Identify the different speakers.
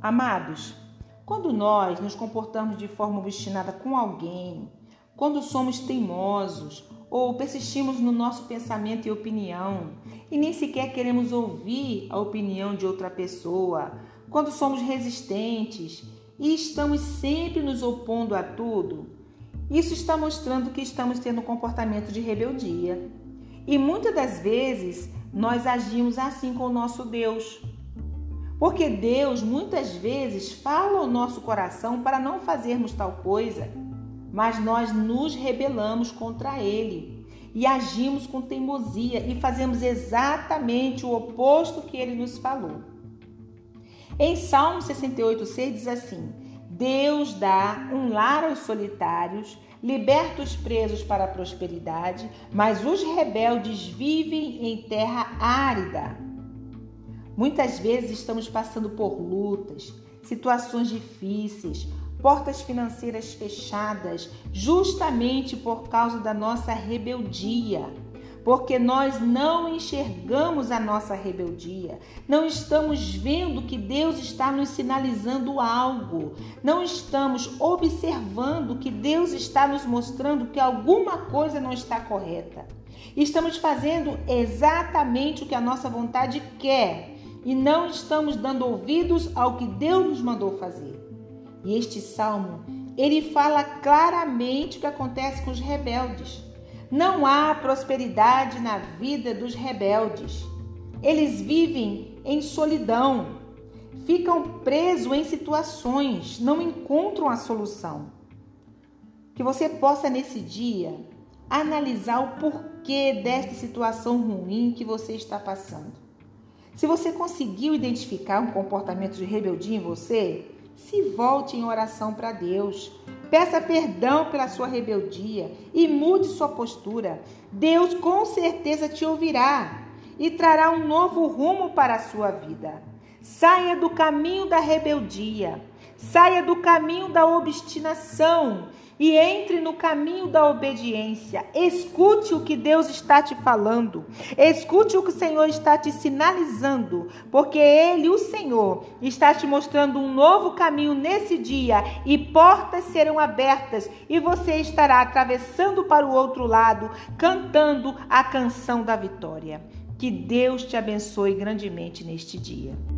Speaker 1: Amados, quando nós nos comportamos de forma obstinada com alguém, quando somos teimosos ou persistimos no nosso pensamento e opinião e nem sequer queremos ouvir a opinião de outra pessoa, quando somos resistentes e estamos sempre nos opondo a tudo, isso está mostrando que estamos tendo um comportamento de rebeldia. E muitas das vezes nós agimos assim com o nosso Deus. Porque Deus muitas vezes fala ao nosso coração para não fazermos tal coisa, mas nós nos rebelamos contra Ele e agimos com teimosia e fazemos exatamente o oposto que Ele nos falou. Em Salmo 68,6 diz assim: Deus dá um lar aos solitários, liberta os presos para a prosperidade, mas os rebeldes vivem em terra árida. Muitas vezes estamos passando por lutas, situações difíceis, portas financeiras fechadas, justamente por causa da nossa rebeldia. Porque nós não enxergamos a nossa rebeldia, não estamos vendo que Deus está nos sinalizando algo, não estamos observando que Deus está nos mostrando que alguma coisa não está correta. Estamos fazendo exatamente o que a nossa vontade quer e não estamos dando ouvidos ao que Deus nos mandou fazer. E este salmo, ele fala claramente o que acontece com os rebeldes. Não há prosperidade na vida dos rebeldes. Eles vivem em solidão, ficam presos em situações, não encontram a solução. Que você possa nesse dia analisar o porquê desta situação ruim que você está passando. Se você conseguiu identificar um comportamento de rebeldia em você, se volte em oração para Deus. Peça perdão pela sua rebeldia e mude sua postura. Deus com certeza te ouvirá e trará um novo rumo para a sua vida. Saia do caminho da rebeldia, saia do caminho da obstinação e entre no caminho da obediência. Escute o que Deus está te falando. Escute o que o Senhor está te sinalizando, porque Ele, o Senhor, está te mostrando um novo caminho nesse dia e portas serão abertas e você estará atravessando para o outro lado, cantando a canção da vitória. Que Deus te abençoe grandemente neste dia.